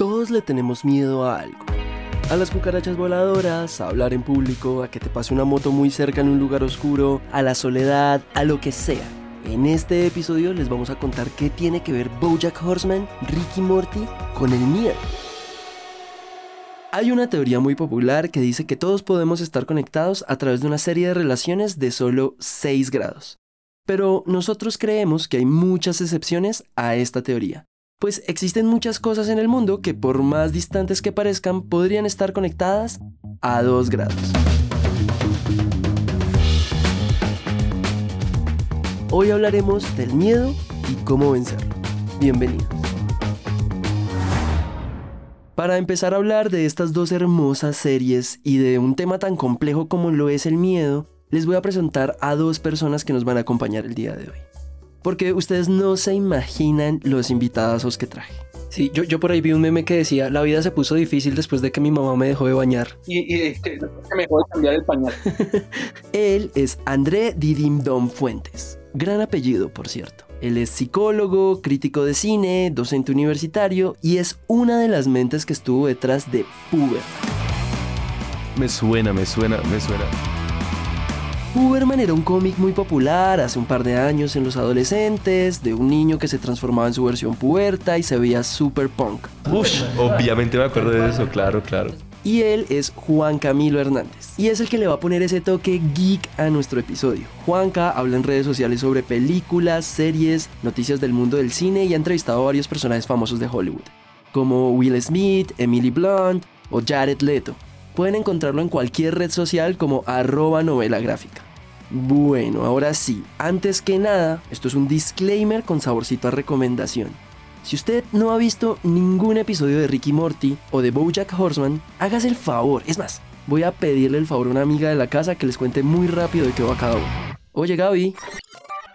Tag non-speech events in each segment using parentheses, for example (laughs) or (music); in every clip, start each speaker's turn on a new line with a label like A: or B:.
A: Todos le tenemos miedo a algo. A las cucarachas voladoras, a hablar en público, a que te pase una moto muy cerca en un lugar oscuro, a la soledad, a lo que sea. En este episodio les vamos a contar qué tiene que ver Bojack Horseman, Ricky Morty con el miedo. Hay una teoría muy popular que dice que todos podemos estar conectados a través de una serie de relaciones de solo 6 grados. Pero nosotros creemos que hay muchas excepciones a esta teoría, pues existen muchas cosas en el mundo que por más distantes que parezcan podrían estar conectadas a 2 grados. Hoy hablaremos del miedo y cómo vencerlo. Bienvenidos. Para empezar a hablar de estas dos hermosas series y de un tema tan complejo como lo es el miedo, les voy a presentar a dos personas que nos van a acompañar el día de hoy. Porque ustedes no se imaginan los invitados que traje.
B: Sí, yo, yo por ahí vi un meme que decía, la vida se puso difícil después de que mi mamá me dejó de bañar.
C: Y, y este, que me dejó de cambiar el pañal. (laughs)
A: Él es André Didimdom Fuentes. Gran apellido, por cierto. Él es psicólogo, crítico de cine, docente universitario y es una de las mentes que estuvo detrás de Puber.
D: Me suena, me suena, me suena.
A: Puberman era un cómic muy popular hace un par de años en los adolescentes, de un niño que se transformaba en su versión puberta y se veía super punk.
D: Ush, obviamente me acuerdo de eso, claro, claro.
A: Y él es Juan Camilo Hernández. Y es el que le va a poner ese toque geek a nuestro episodio. Juanca habla en redes sociales sobre películas, series, noticias del mundo del cine y ha entrevistado a varios personajes famosos de Hollywood, como Will Smith, Emily Blunt o Jared Leto. Pueden encontrarlo en cualquier red social como arroba novela gráfica. Bueno, ahora sí, antes que nada, esto es un disclaimer con saborcito a recomendación. Si usted no ha visto ningún episodio de Ricky Morty o de Bojack Horseman, hágase el favor. Es más, voy a pedirle el favor a una amiga de la casa que les cuente muy rápido de qué va cada uno. Oye, Gaby.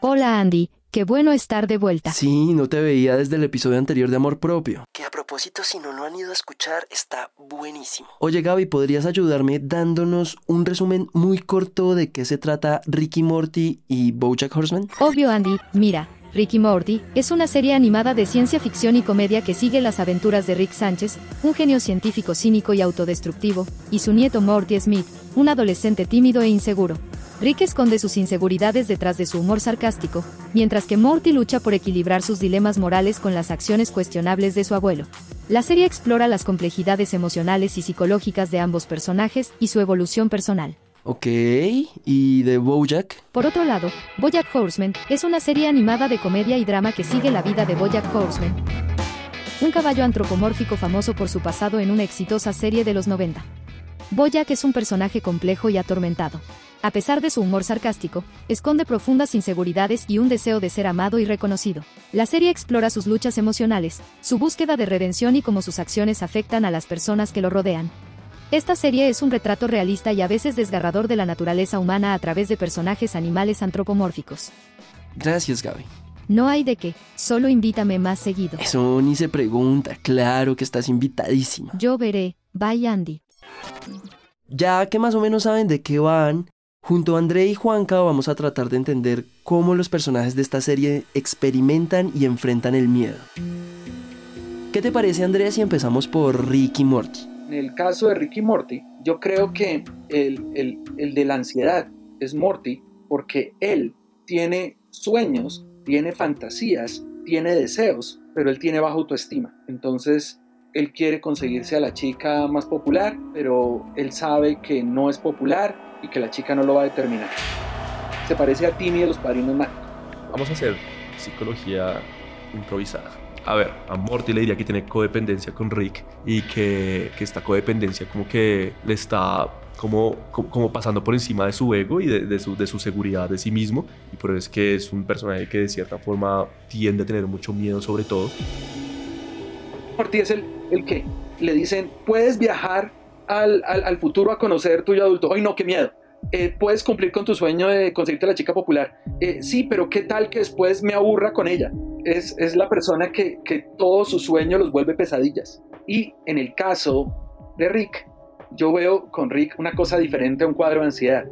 E: Hola, Andy. Qué bueno estar de vuelta.
A: Sí, no te veía desde el episodio anterior de Amor Propio. Que a propósito, si no lo han ido a escuchar, está buenísimo. Oye, Gaby, ¿podrías ayudarme dándonos un resumen muy corto de qué se trata Ricky Morty y Bojack Horseman?
E: Obvio, Andy. Mira, Ricky Morty es una serie animada de ciencia ficción y comedia que sigue las aventuras de Rick Sánchez, un genio científico cínico y autodestructivo, y su nieto Morty Smith, un adolescente tímido e inseguro. Rick esconde sus inseguridades detrás de su humor sarcástico, mientras que Morty lucha por equilibrar sus dilemas morales con las acciones cuestionables de su abuelo. La serie explora las complejidades emocionales y psicológicas de ambos personajes y su evolución personal.
A: Ok, ¿y de Bojack?
E: Por otro lado, Bojack Horseman es una serie animada de comedia y drama que sigue la vida de Bojack Horseman, un caballo antropomórfico famoso por su pasado en una exitosa serie de los 90. Bojack es un personaje complejo y atormentado. A pesar de su humor sarcástico, esconde profundas inseguridades y un deseo de ser amado y reconocido. La serie explora sus luchas emocionales, su búsqueda de redención y cómo sus acciones afectan a las personas que lo rodean. Esta serie es un retrato realista y a veces desgarrador de la naturaleza humana a través de personajes animales antropomórficos.
A: Gracias, Gaby.
E: No hay de qué, solo invítame más seguido.
A: Eso ni se pregunta, claro que estás invitadísima.
E: Yo veré, bye Andy.
A: Ya que más o menos saben de qué van, junto a André y Juanca vamos a tratar de entender cómo los personajes de esta serie experimentan y enfrentan el miedo. ¿Qué te parece André si empezamos por Ricky Morty?
C: En el caso de Ricky Morty, yo creo que el, el, el de la ansiedad es Morty porque él tiene sueños, tiene fantasías, tiene deseos, pero él tiene baja autoestima. Entonces, él quiere conseguirse a la chica más popular, pero él sabe que no es popular y que la chica no lo va a determinar. Se parece a Timmy de los Padrinos Mágicos.
D: Vamos a hacer psicología improvisada. A ver, a Morty le diría que tiene codependencia con Rick y que, que esta codependencia como que le está como, como, pasando por encima de su ego y de, de, su, de su seguridad de sí mismo. Y por eso es que es un personaje que de cierta forma tiende a tener mucho miedo sobre todo.
C: Morty es el, el que le dicen, puedes viajar al, al, al futuro a conocer tu yo adulto. ¡Ay, no, qué miedo! Eh, puedes cumplir con tu sueño de conseguirte a la chica popular. Eh, sí, pero ¿qué tal que después me aburra con ella? Es, es la persona que, que todos sus sueños los vuelve pesadillas. Y en el caso de Rick, yo veo con Rick una cosa diferente a un cuadro de ansiedad.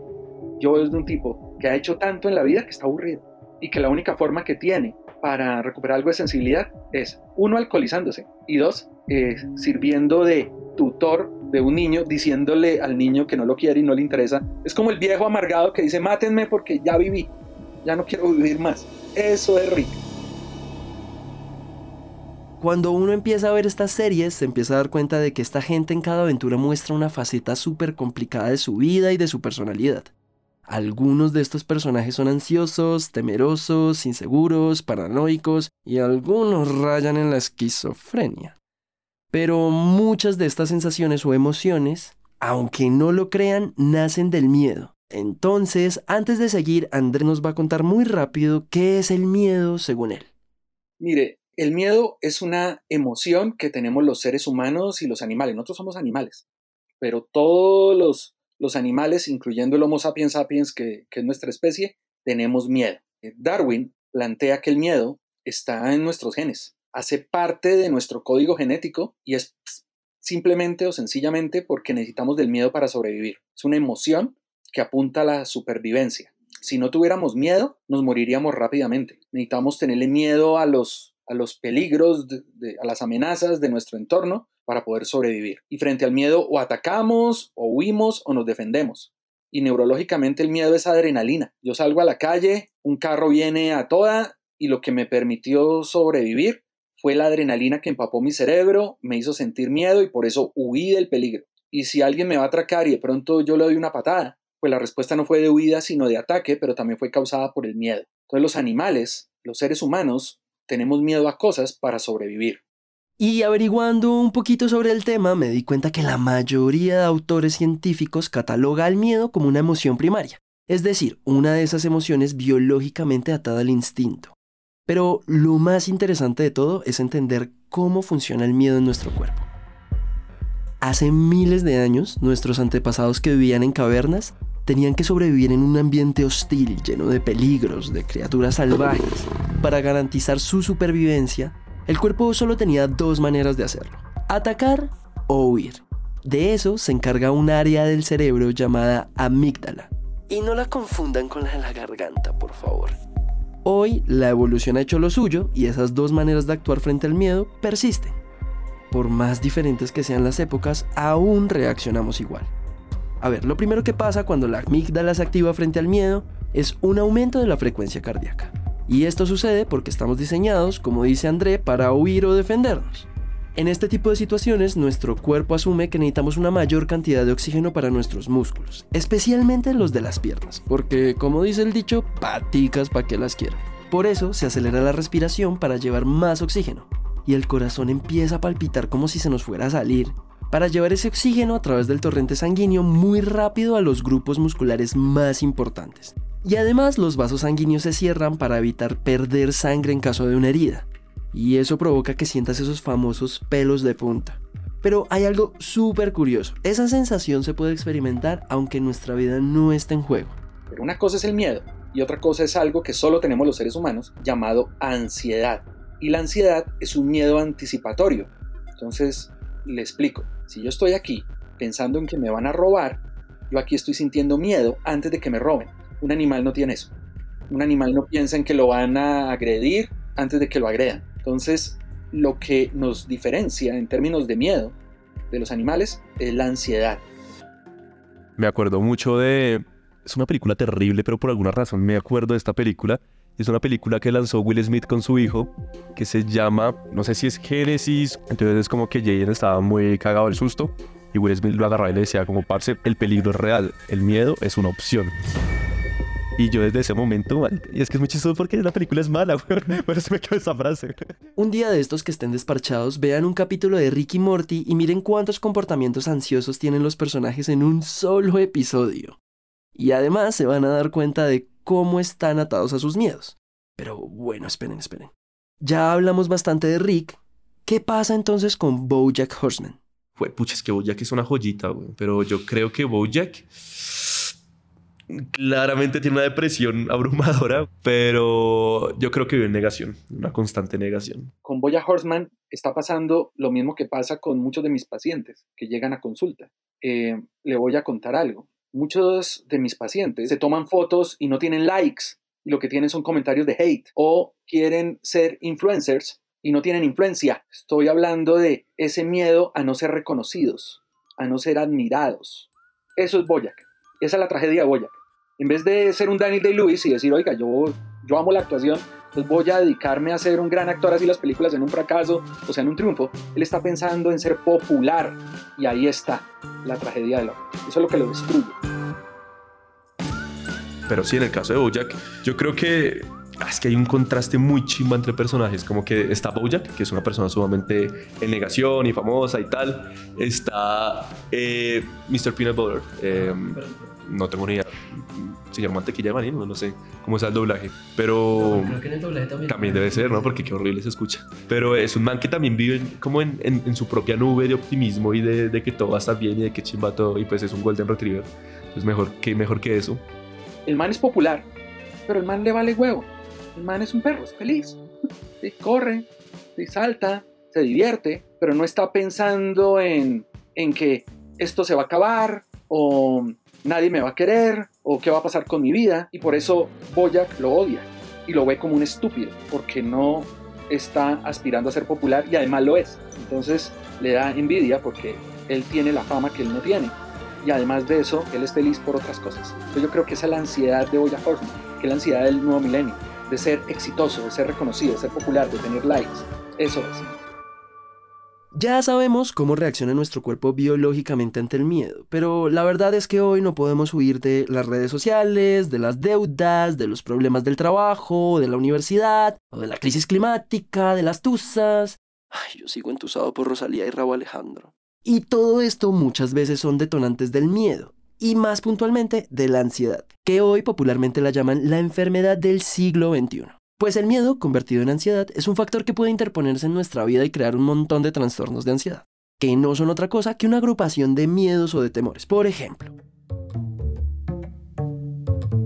C: Yo veo de un tipo que ha hecho tanto en la vida que está aburrido y que la única forma que tiene para recuperar algo de sensibilidad es, uno, alcoholizándose y dos, eh, sirviendo de tutor de un niño, diciéndole al niño que no lo quiere y no le interesa. Es como el viejo amargado que dice, mátenme porque ya viví, ya no quiero vivir más. Eso es Rick.
A: Cuando uno empieza a ver estas series, se empieza a dar cuenta de que esta gente en cada aventura muestra una faceta súper complicada de su vida y de su personalidad. Algunos de estos personajes son ansiosos, temerosos, inseguros, paranoicos y algunos rayan en la esquizofrenia. Pero muchas de estas sensaciones o emociones, aunque no lo crean, nacen del miedo. Entonces, antes de seguir, André nos va a contar muy rápido qué es el miedo según él.
C: Mire, el miedo es una emoción que tenemos los seres humanos y los animales. Nosotros somos animales, pero todos los, los animales, incluyendo el Homo sapiens sapiens, que, que es nuestra especie, tenemos miedo. Eh, Darwin plantea que el miedo está en nuestros genes, hace parte de nuestro código genético y es simplemente o sencillamente porque necesitamos del miedo para sobrevivir. Es una emoción que apunta a la supervivencia. Si no tuviéramos miedo, nos moriríamos rápidamente. Necesitamos tenerle miedo a los a los peligros, a las amenazas de nuestro entorno para poder sobrevivir. Y frente al miedo o atacamos, o huimos, o nos defendemos. Y neurológicamente el miedo es adrenalina. Yo salgo a la calle, un carro viene a toda y lo que me permitió sobrevivir fue la adrenalina que empapó mi cerebro, me hizo sentir miedo y por eso huí del peligro. Y si alguien me va a atracar y de pronto yo le doy una patada, pues la respuesta no fue de huida sino de ataque, pero también fue causada por el miedo. Entonces los animales, los seres humanos, tenemos miedo a cosas para sobrevivir.
A: Y averiguando un poquito sobre el tema, me di cuenta que la mayoría de autores científicos cataloga al miedo como una emoción primaria, es decir, una de esas emociones biológicamente atada al instinto. Pero lo más interesante de todo es entender cómo funciona el miedo en nuestro cuerpo. Hace miles de años, nuestros antepasados que vivían en cavernas tenían que sobrevivir en un ambiente hostil, lleno de peligros, de criaturas salvajes. Para garantizar su supervivencia, el cuerpo solo tenía dos maneras de hacerlo, atacar o huir. De eso se encarga un área del cerebro llamada amígdala. Y no la confundan con la de la garganta, por favor. Hoy la evolución ha hecho lo suyo y esas dos maneras de actuar frente al miedo persisten. Por más diferentes que sean las épocas, aún reaccionamos igual. A ver, lo primero que pasa cuando la amígdala se activa frente al miedo es un aumento de la frecuencia cardíaca. Y esto sucede porque estamos diseñados, como dice André, para huir o defendernos. En este tipo de situaciones, nuestro cuerpo asume que necesitamos una mayor cantidad de oxígeno para nuestros músculos, especialmente los de las piernas, porque como dice el dicho, paticas para que las quieran. Por eso se acelera la respiración para llevar más oxígeno, y el corazón empieza a palpitar como si se nos fuera a salir, para llevar ese oxígeno a través del torrente sanguíneo muy rápido a los grupos musculares más importantes. Y además los vasos sanguíneos se cierran para evitar perder sangre en caso de una herida. Y eso provoca que sientas esos famosos pelos de punta. Pero hay algo súper curioso. Esa sensación se puede experimentar aunque nuestra vida no esté en juego.
C: Pero una cosa es el miedo y otra cosa es algo que solo tenemos los seres humanos llamado ansiedad. Y la ansiedad es un miedo anticipatorio. Entonces, le explico. Si yo estoy aquí pensando en que me van a robar, yo aquí estoy sintiendo miedo antes de que me roben. Un animal no tiene eso. Un animal no piensa en que lo van a agredir antes de que lo agredan. Entonces, lo que nos diferencia en términos de miedo de los animales es la ansiedad.
D: Me acuerdo mucho de... Es una película terrible, pero por alguna razón me acuerdo de esta película es una película que lanzó Will Smith con su hijo, que se llama, no sé si es Génesis, entonces es como que Jaden estaba muy cagado del susto y Will Smith lo agarraba y le decía como, parce, el peligro es real, el miedo es una opción. Y yo desde ese momento, y es que es muy chistoso porque la película es mala, (laughs) por eso me quedó esa frase.
A: Un día de estos que estén desparchados, vean un capítulo de Ricky Morty y miren cuántos comportamientos ansiosos tienen los personajes en un solo episodio. Y además se van a dar cuenta de cómo están atados a sus miedos. Pero bueno, esperen, esperen. Ya hablamos bastante de Rick. ¿Qué pasa entonces con Bojack Horseman?
D: Fue, pucha, es que Bojack es una joyita, güey. Pero yo creo que Bojack claramente tiene una depresión abrumadora, pero yo creo que vive en negación, una constante negación.
C: Con Bojack Horseman está pasando lo mismo que pasa con muchos de mis pacientes que llegan a consulta. Eh, le voy a contar algo muchos de mis pacientes se toman fotos y no tienen likes y lo que tienen son comentarios de hate o quieren ser influencers y no tienen influencia. Estoy hablando de ese miedo a no ser reconocidos, a no ser admirados. Eso es Boyac. Esa es la tragedia de Boyac. En vez de ser un Daniel Day-Lewis y decir, oiga, yo, yo amo la actuación, pues voy a dedicarme a ser un gran actor así las películas en un fracaso o sea en un triunfo. Él está pensando en ser popular y ahí está la tragedia de la Eso es lo que lo destruye.
D: Pero sí, en el caso de Bojack, yo creo que ah, es que hay un contraste muy chimba entre personajes. Como que está Bojack, que es una persona sumamente en negación y famosa y tal. Está eh, Mr. Peanut Butter. Eh, no tengo ni idea. Se llama mantequilla de maní, no, no sé cómo es el doblaje. Pero
B: Creo que en el doblaje también.
D: también debe ser, ¿no? Porque qué horrible se escucha. Pero es un man que también vive como en, en- en su propia nube de optimismo y de, de que todo va a estar bien y de que chimba todo. Y pues es un Golden Retriever. Pues mejor que, mejor que eso.
C: El man es popular, pero el man le vale huevo. El man es un perro, es feliz. Sí, corre, sí, salta, se divierte, pero no está pensando en, en que esto se va a acabar o nadie me va a querer o qué va a pasar con mi vida. Y por eso Boyack lo odia y lo ve como un estúpido, porque no está aspirando a ser popular y además lo es. Entonces le da envidia porque él tiene la fama que él no tiene. Y además de eso, él es feliz por otras cosas. Entonces yo creo que esa es la ansiedad de Boya Horseman, que es la ansiedad del nuevo milenio, de ser exitoso, de ser reconocido, de ser popular, de tener likes. Eso es.
A: Ya sabemos cómo reacciona nuestro cuerpo biológicamente ante el miedo, pero la verdad es que hoy no podemos huir de las redes sociales, de las deudas, de los problemas del trabajo, de la universidad, o de la crisis climática, de las tusas. Ay, yo sigo entusado por Rosalía y Raúl Alejandro. Y todo esto muchas veces son detonantes del miedo, y más puntualmente de la ansiedad, que hoy popularmente la llaman la enfermedad del siglo XXI. Pues el miedo, convertido en ansiedad, es un factor que puede interponerse en nuestra vida y crear un montón de trastornos de ansiedad, que no son otra cosa que una agrupación de miedos o de temores. Por ejemplo,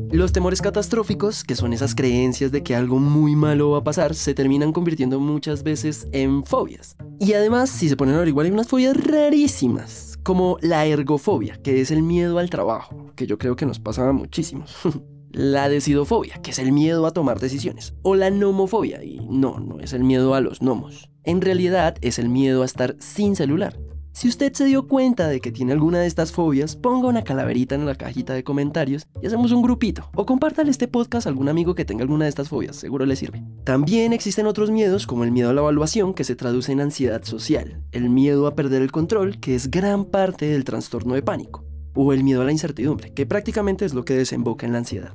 A: los temores catastróficos, que son esas creencias de que algo muy malo va a pasar, se terminan convirtiendo muchas veces en fobias. Y además, si se ponen a averiguar, hay unas fobias rarísimas, como la ergofobia, que es el miedo al trabajo, que yo creo que nos pasa a muchísimos. (laughs) La decidofobia, que es el miedo a tomar decisiones. O la nomofobia, y no, no es el miedo a los gnomos. En realidad es el miedo a estar sin celular. Si usted se dio cuenta de que tiene alguna de estas fobias, ponga una calaverita en la cajita de comentarios y hacemos un grupito. O compártale este podcast a algún amigo que tenga alguna de estas fobias, seguro le sirve. También existen otros miedos como el miedo a la evaluación que se traduce en ansiedad social, el miedo a perder el control que es gran parte del trastorno de pánico, o el miedo a la incertidumbre, que prácticamente es lo que desemboca en la ansiedad.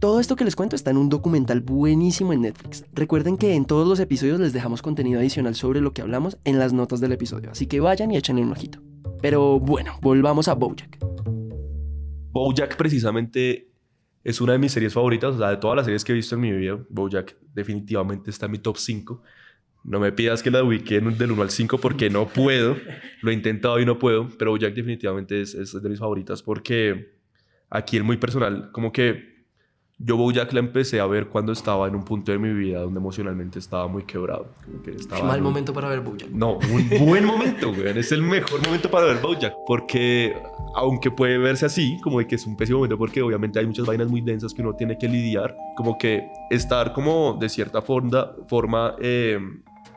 A: Todo esto que les cuento está en un documental buenísimo en Netflix. Recuerden que en todos los episodios les dejamos contenido adicional sobre lo que hablamos en las notas del episodio, así que vayan y échenle un ojito. Pero bueno, volvamos a Bojack.
D: Bojack precisamente es una de mis series favoritas, o sea, de todas las series que he visto en mi vida, Bojack definitivamente está en mi top 5. No me pidas que la ubique en un- del 1 al 5 porque no puedo. Lo he intentado y no puedo, pero Bojack definitivamente es, es de mis favoritas porque aquí es muy personal, como que yo Bojack la empecé a ver cuando estaba en un punto de mi vida donde emocionalmente estaba muy quebrado. como que estaba
B: mal
D: un-
B: momento para ver Bojack.
D: no, un buen momento, güey. Es el mejor momento para ver Bojack. Porque, aunque puede verse así, como de que es un pésimo momento, porque obviamente hay muchas vainas muy densas que uno tiene que lidiar. Como que estar, como de cierta forma, forma eh,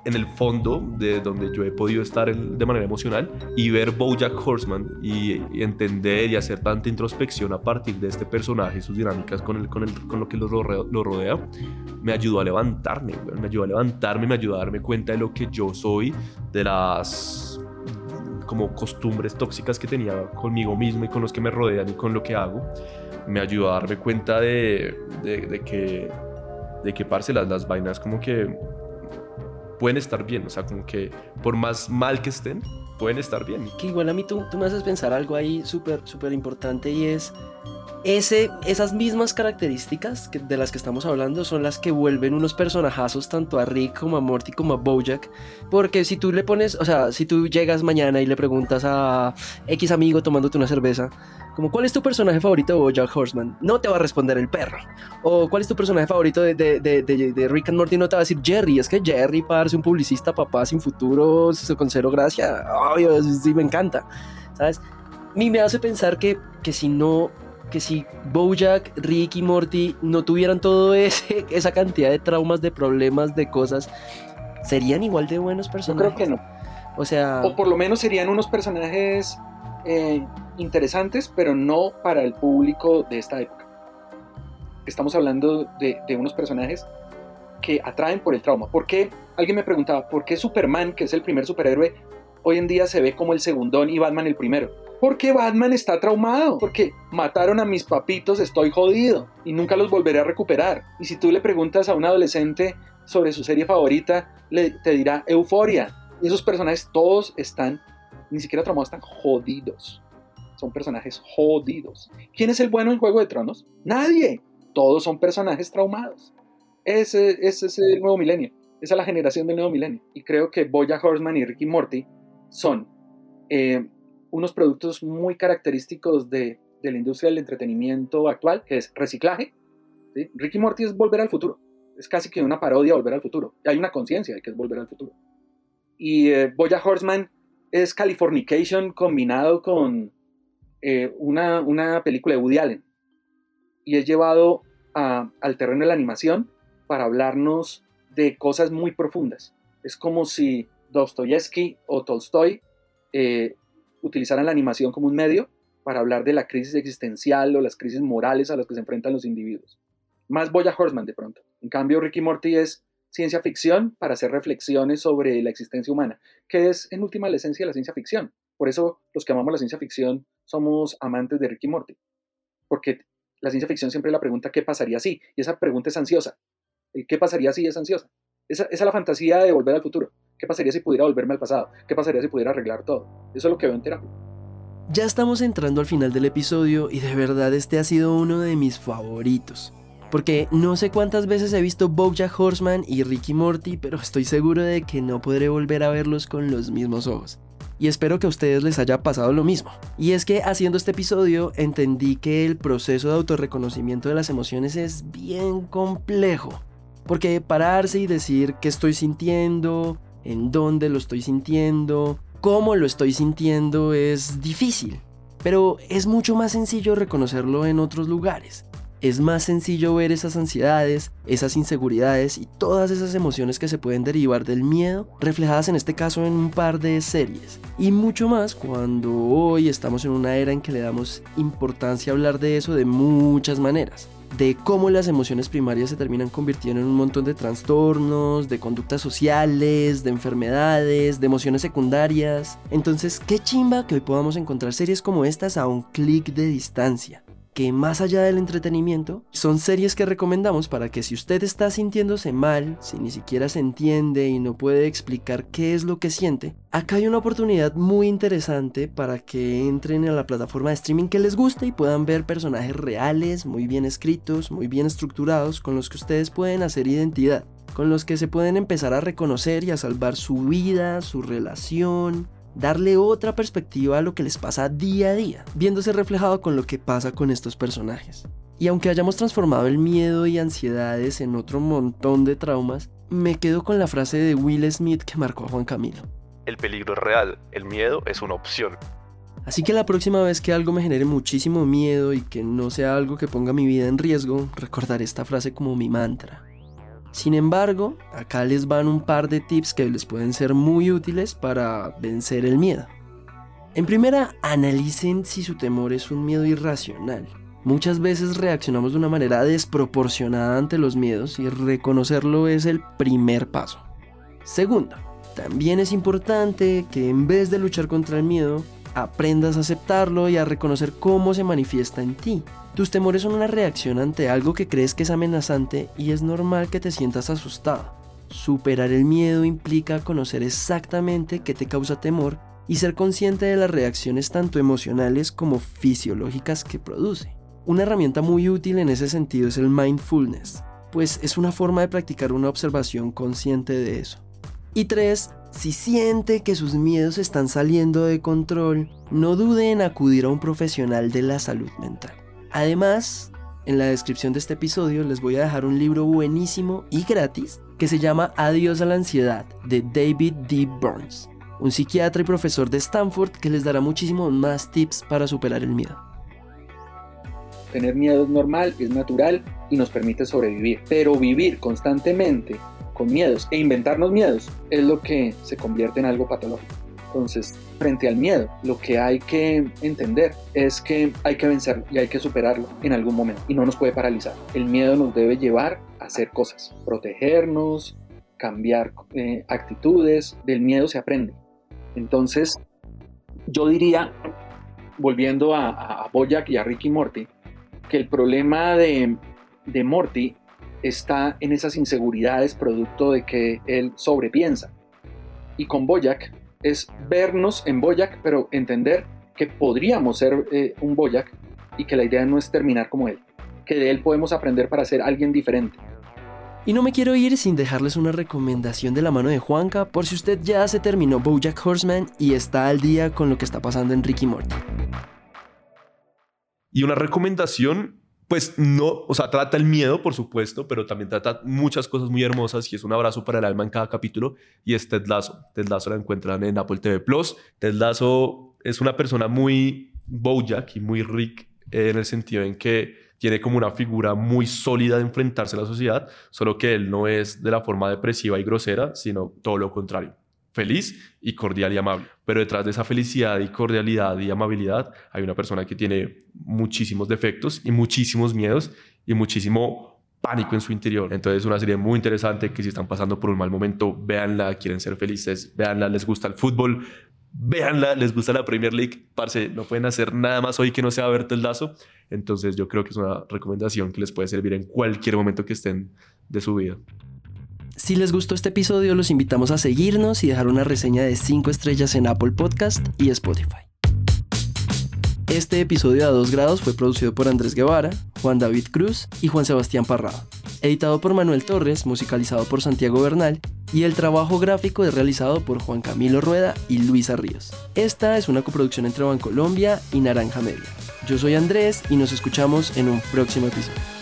D: en el fondo de donde yo he podido estar en- de manera emocional y ver Bojack Horseman y, y entender y hacer tanta introspección a partir de este personaje y sus dinámicas con, el, con, el, con lo que lo rodea, lo rodea, me ayudó a levantarme, me ayudó a levantarme, me ayudó a darme cuenta de lo que yo soy, de las como costumbres tóxicas que tenía conmigo mismo y con los que me rodean y con lo que hago, me ayudó a darme cuenta de, de, de que, de que, parce, las, las vainas como que pueden estar bien, o sea, como que por más mal que estén, pueden estar bien.
B: Que igual a mí tú, tú me haces pensar algo ahí súper, súper importante y es ese, esas mismas características que- de las que estamos hablando son las que vuelven unos personajazos tanto a Rick como a Morty como a Bojack. Porque si tú le pones, o sea, si tú llegas mañana y le preguntas a X amigo tomándote una cerveza, como ¿cuál es tu personaje favorito de Bojack Horseman? No te va a responder el perro. O ¿cuál es tu personaje favorito de, de, de, de- Rick and Morty? No te va a decir Jerry. Es que Jerry parece un publicista papá sin futuro, con cero gracia. Obvio, sí, me encanta. ¿Sabes? Mí me hace pensar que, que si no que si Bojack, Rick y Morty no tuvieran todo (laughs) ese, esa cantidad de traumas, de problemas, de cosas, serían igual de buenos
C: Yo
B: personajes.
C: creo que no.
B: O sea,
C: O por lo menos serían unos personajes eh, interesantes, pero no para el público de esta época. Estamos hablando de, de unos personajes que atraen por el trauma. ¿Por qué? Alguien me preguntaba, ¿por qué Superman, que es el primer superhéroe, hoy en día se ve como el segundón y Batman el primero? Porque Batman está traumado, porque mataron a mis papitos, estoy jodido y nunca los volveré a recuperar. Y si tú le preguntas a un adolescente sobre su serie favorita, le, te dirá Euforia. Y esos personajes todos están, ni siquiera traumados, están jodidos. Son personajes jodidos. ¿Quién es el bueno en Juego de Tronos? Nadie. Todos son personajes traumados. Ese, ese es el nuevo milenio. Esa es la generación del nuevo milenio. Y creo que Boya Horseman y Ricky Morty son eh, unos productos muy característicos de, de la industria del entretenimiento actual, que es reciclaje. ¿sí? Ricky Morty es volver al futuro. Es casi que una parodia volver al futuro. Hay una conciencia de que es volver al futuro. Y eh, Boya Horseman es Californication combinado con eh, una, una película de Woody Allen. Y es llevado a- al terreno de la animación para hablarnos de cosas muy profundas. Es como si Dostoyevsky o Tolstoy eh, utilizaran la animación como un medio para hablar de la crisis existencial o las crisis morales a las que se enfrentan los individuos. Más Boya Horseman de pronto. En cambio, Ricky Morty es ciencia ficción para hacer reflexiones sobre la existencia humana, que es en última la esencia de la ciencia ficción. Por eso los que amamos la ciencia ficción somos amantes de Ricky Morty. Porque la ciencia ficción siempre la pregunta ¿qué pasaría si? Y esa pregunta es ansiosa. ¿qué pasaría si es ansiosa? Esa, esa es la fantasía de volver al futuro. ¿Qué pasaría si pudiera volverme al pasado? ¿Qué pasaría si pudiera arreglar todo? Eso es lo que veo en terapia.
A: Ya estamos entrando al final del episodio y de verdad este ha sido uno de mis favoritos. Porque no sé cuántas veces he visto Bojack Horseman y Ricky Morty, pero estoy seguro de que no podré volver a verlos con los mismos ojos. Y espero que a ustedes les haya pasado lo mismo. Y es que haciendo este episodio entendí que el proceso de autorreconocimiento de las emociones es bien complejo. Porque pararse y decir qué estoy sintiendo, en dónde lo estoy sintiendo, cómo lo estoy sintiendo es difícil. Pero es mucho más sencillo reconocerlo en otros lugares. Es más sencillo ver esas ansiedades, esas inseguridades y todas esas emociones que se pueden derivar del miedo, reflejadas en este caso en un par de series. Y mucho más cuando hoy estamos en una era en que le damos importancia a hablar de eso de muchas maneras de cómo las emociones primarias se terminan convirtiendo en un montón de trastornos, de conductas sociales, de enfermedades, de emociones secundarias. Entonces, qué chimba que hoy podamos encontrar series como estas a un clic de distancia. Que más allá del entretenimiento, son series que recomendamos para que si usted está sintiéndose mal, si ni siquiera se entiende y no puede explicar qué es lo que siente, acá hay una oportunidad muy interesante para que entren a la plataforma de streaming que les guste y puedan ver personajes reales, muy bien escritos, muy bien estructurados, con los que ustedes pueden hacer identidad, con los que se pueden empezar a reconocer y a salvar su vida, su relación, darle otra perspectiva a lo que les pasa día a día, viéndose reflejado con lo que pasa con estos personajes. Y aunque hayamos transformado el miedo y ansiedades en otro montón de traumas, me quedo con la frase de Will Smith que marcó a Juan Camilo.
F: El peligro es real, el miedo es una opción.
A: Así que la próxima vez que algo me genere muchísimo miedo y que no sea algo que ponga mi vida en riesgo, recordaré esta frase como mi mantra. Sin embargo, acá les van un par de tips que les pueden ser muy útiles para vencer el miedo. En primera, analicen si su temor es un miedo irracional. Muchas veces reaccionamos de una manera desproporcionada ante los miedos y reconocerlo es el primer paso. Segunda, también es importante que en vez de luchar contra el miedo, aprendas a aceptarlo y a reconocer cómo se manifiesta en ti. Tus temores son una reacción ante algo que crees que es amenazante y es normal que te sientas asustado. Superar el miedo implica conocer exactamente qué te causa temor y ser consciente de las reacciones tanto emocionales como fisiológicas que produce. Una herramienta muy útil en ese sentido es el mindfulness, pues es una forma de practicar una observación consciente de eso. Y 3. Si siente que sus miedos están saliendo de control, no dude en acudir a un profesional de la salud mental. Además, en la descripción de este episodio les voy a dejar un libro buenísimo y gratis que se llama Adiós a la ansiedad de David D. Burns, un psiquiatra y profesor de Stanford que les dará muchísimos más tips para superar el miedo.
C: Tener miedo es normal, es natural y nos permite sobrevivir. Pero vivir constantemente con miedos e inventarnos miedos es lo que se convierte en algo patológico. Entonces, frente al miedo, lo que hay que entender es que hay que vencerlo y hay que superarlo en algún momento y no nos puede paralizar. El miedo nos debe llevar a hacer cosas, protegernos, cambiar eh, actitudes. Del miedo se aprende. Entonces, yo diría, volviendo a, a, Boyack y a Ricky Morty, que el problema de, de Morty está en esas inseguridades producto de que él sobrepiensa. Y con Boyack es vernos en Boyack, pero entender que podríamos ser eh, un Boyack y que la idea no es terminar como él, que de él podemos aprender para ser alguien diferente.
A: Y no me quiero ir sin dejarles una recomendación de la mano de Juanca por si usted ya se terminó Bojack Horseman y está al día con lo que está pasando en Ricky Morty.
D: Y una recomendación pues no, o sea, trata el miedo, por supuesto, pero también trata muchas cosas muy hermosas y es un abrazo para el alma en cada capítulo y es Ted Lasso. Ted Lasso la encuentran en Apple TV Plus. Ted Lasso es una persona muy Bojack y muy Rick en el sentido en que tiene como una figura muy sólida de enfrentarse a la sociedad, solo que él no es de la forma depresiva y grosera, sino todo lo contrario feliz y cordial y amable. Pero detrás de esa felicidad y cordialidad y amabilidad hay una persona que tiene muchísimos defectos y muchísimos miedos y muchísimo pánico en su interior. Entonces es una serie muy interesante que si están pasando por un mal momento, véanla, quieren ser felices, véanla, les gusta el fútbol, véanla, les gusta la Premier League, parce, no pueden hacer nada más hoy que no sea verte el lazo. Entonces yo creo que es una recomendación que les puede servir en cualquier momento que estén de su vida.
A: Si les gustó este episodio, los invitamos a seguirnos y dejar una reseña de 5 estrellas en Apple Podcast y Spotify. Este episodio a 2 grados fue producido por Andrés Guevara, Juan David Cruz y Juan Sebastián Parrado. Editado por Manuel Torres, musicalizado por Santiago Bernal y el trabajo gráfico es realizado por Juan Camilo Rueda y Luisa Ríos. Esta es una coproducción entre Bancolombia y Naranja Media. Yo soy Andrés y nos escuchamos en un próximo episodio.